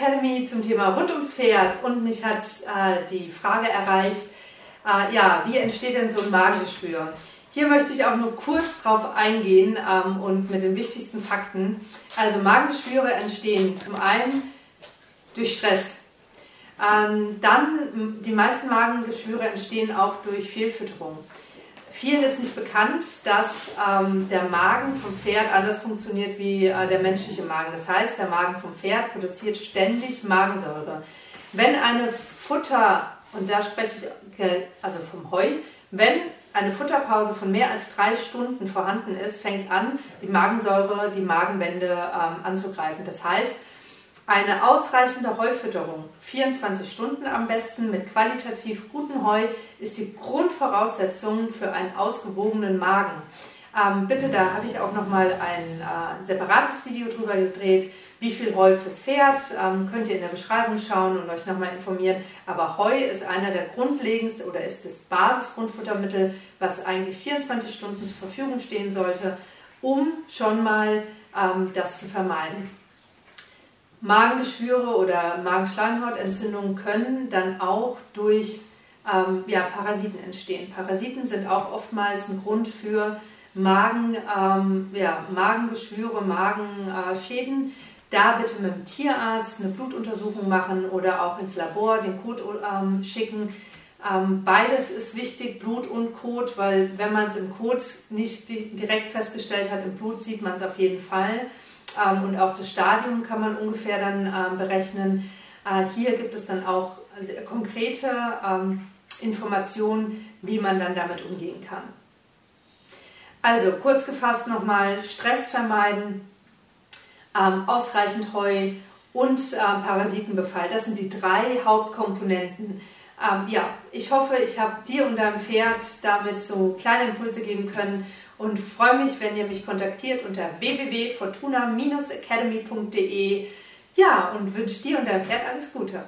Academy zum Thema rund ums Pferd und mich hat äh, die Frage erreicht, äh, ja, wie entsteht denn so ein Magengeschwür? Hier möchte ich auch nur kurz drauf eingehen ähm, und mit den wichtigsten Fakten. Also Magengeschwüre entstehen zum einen durch Stress. Ähm, dann, die meisten Magengeschwüre entstehen auch durch Fehlfütterung. Vielen ist nicht bekannt, dass ähm, der Magen vom Pferd anders funktioniert wie äh, der menschliche Magen. Das heißt, der Magen vom Pferd produziert ständig Magensäure. Wenn eine Futter, und da spreche ich also vom Heu, wenn eine Futterpause von mehr als drei Stunden vorhanden ist, fängt an, die Magensäure, die Magenwände ähm, anzugreifen. Das heißt, eine ausreichende Heufütterung, 24 Stunden am besten mit qualitativ gutem Heu, ist die Grundvoraussetzung für einen ausgewogenen Magen. Ähm, bitte, da habe ich auch nochmal ein äh, separates Video drüber gedreht. Wie viel Heu fürs Pferd, ähm, könnt ihr in der Beschreibung schauen und euch nochmal informieren. Aber Heu ist einer der grundlegendsten oder ist das Basisgrundfuttermittel, was eigentlich 24 Stunden zur Verfügung stehen sollte, um schon mal ähm, das zu vermeiden. Magengeschwüre oder Magenschleimhautentzündungen können dann auch durch ähm, ja, Parasiten entstehen. Parasiten sind auch oftmals ein Grund für Magen, ähm, ja, Magengeschwüre, Magenschäden. Da bitte mit dem Tierarzt eine Blutuntersuchung machen oder auch ins Labor den Kot ähm, schicken. Ähm, beides ist wichtig, Blut und Kot, weil wenn man es im Kot nicht direkt festgestellt hat, im Blut sieht man es auf jeden Fall. Ähm, und auch das Stadium kann man ungefähr dann ähm, berechnen. Äh, hier gibt es dann auch konkrete ähm, Informationen, wie man dann damit umgehen kann. Also kurz gefasst nochmal, Stress vermeiden, ähm, ausreichend Heu und ähm, Parasitenbefall. Das sind die drei Hauptkomponenten. Ähm, ja, ich hoffe, ich habe dir und deinem Pferd damit so kleine Impulse geben können und freue mich, wenn ihr mich kontaktiert unter www.fortuna-academy.de. Ja, und wünsche dir und deinem Pferd alles Gute.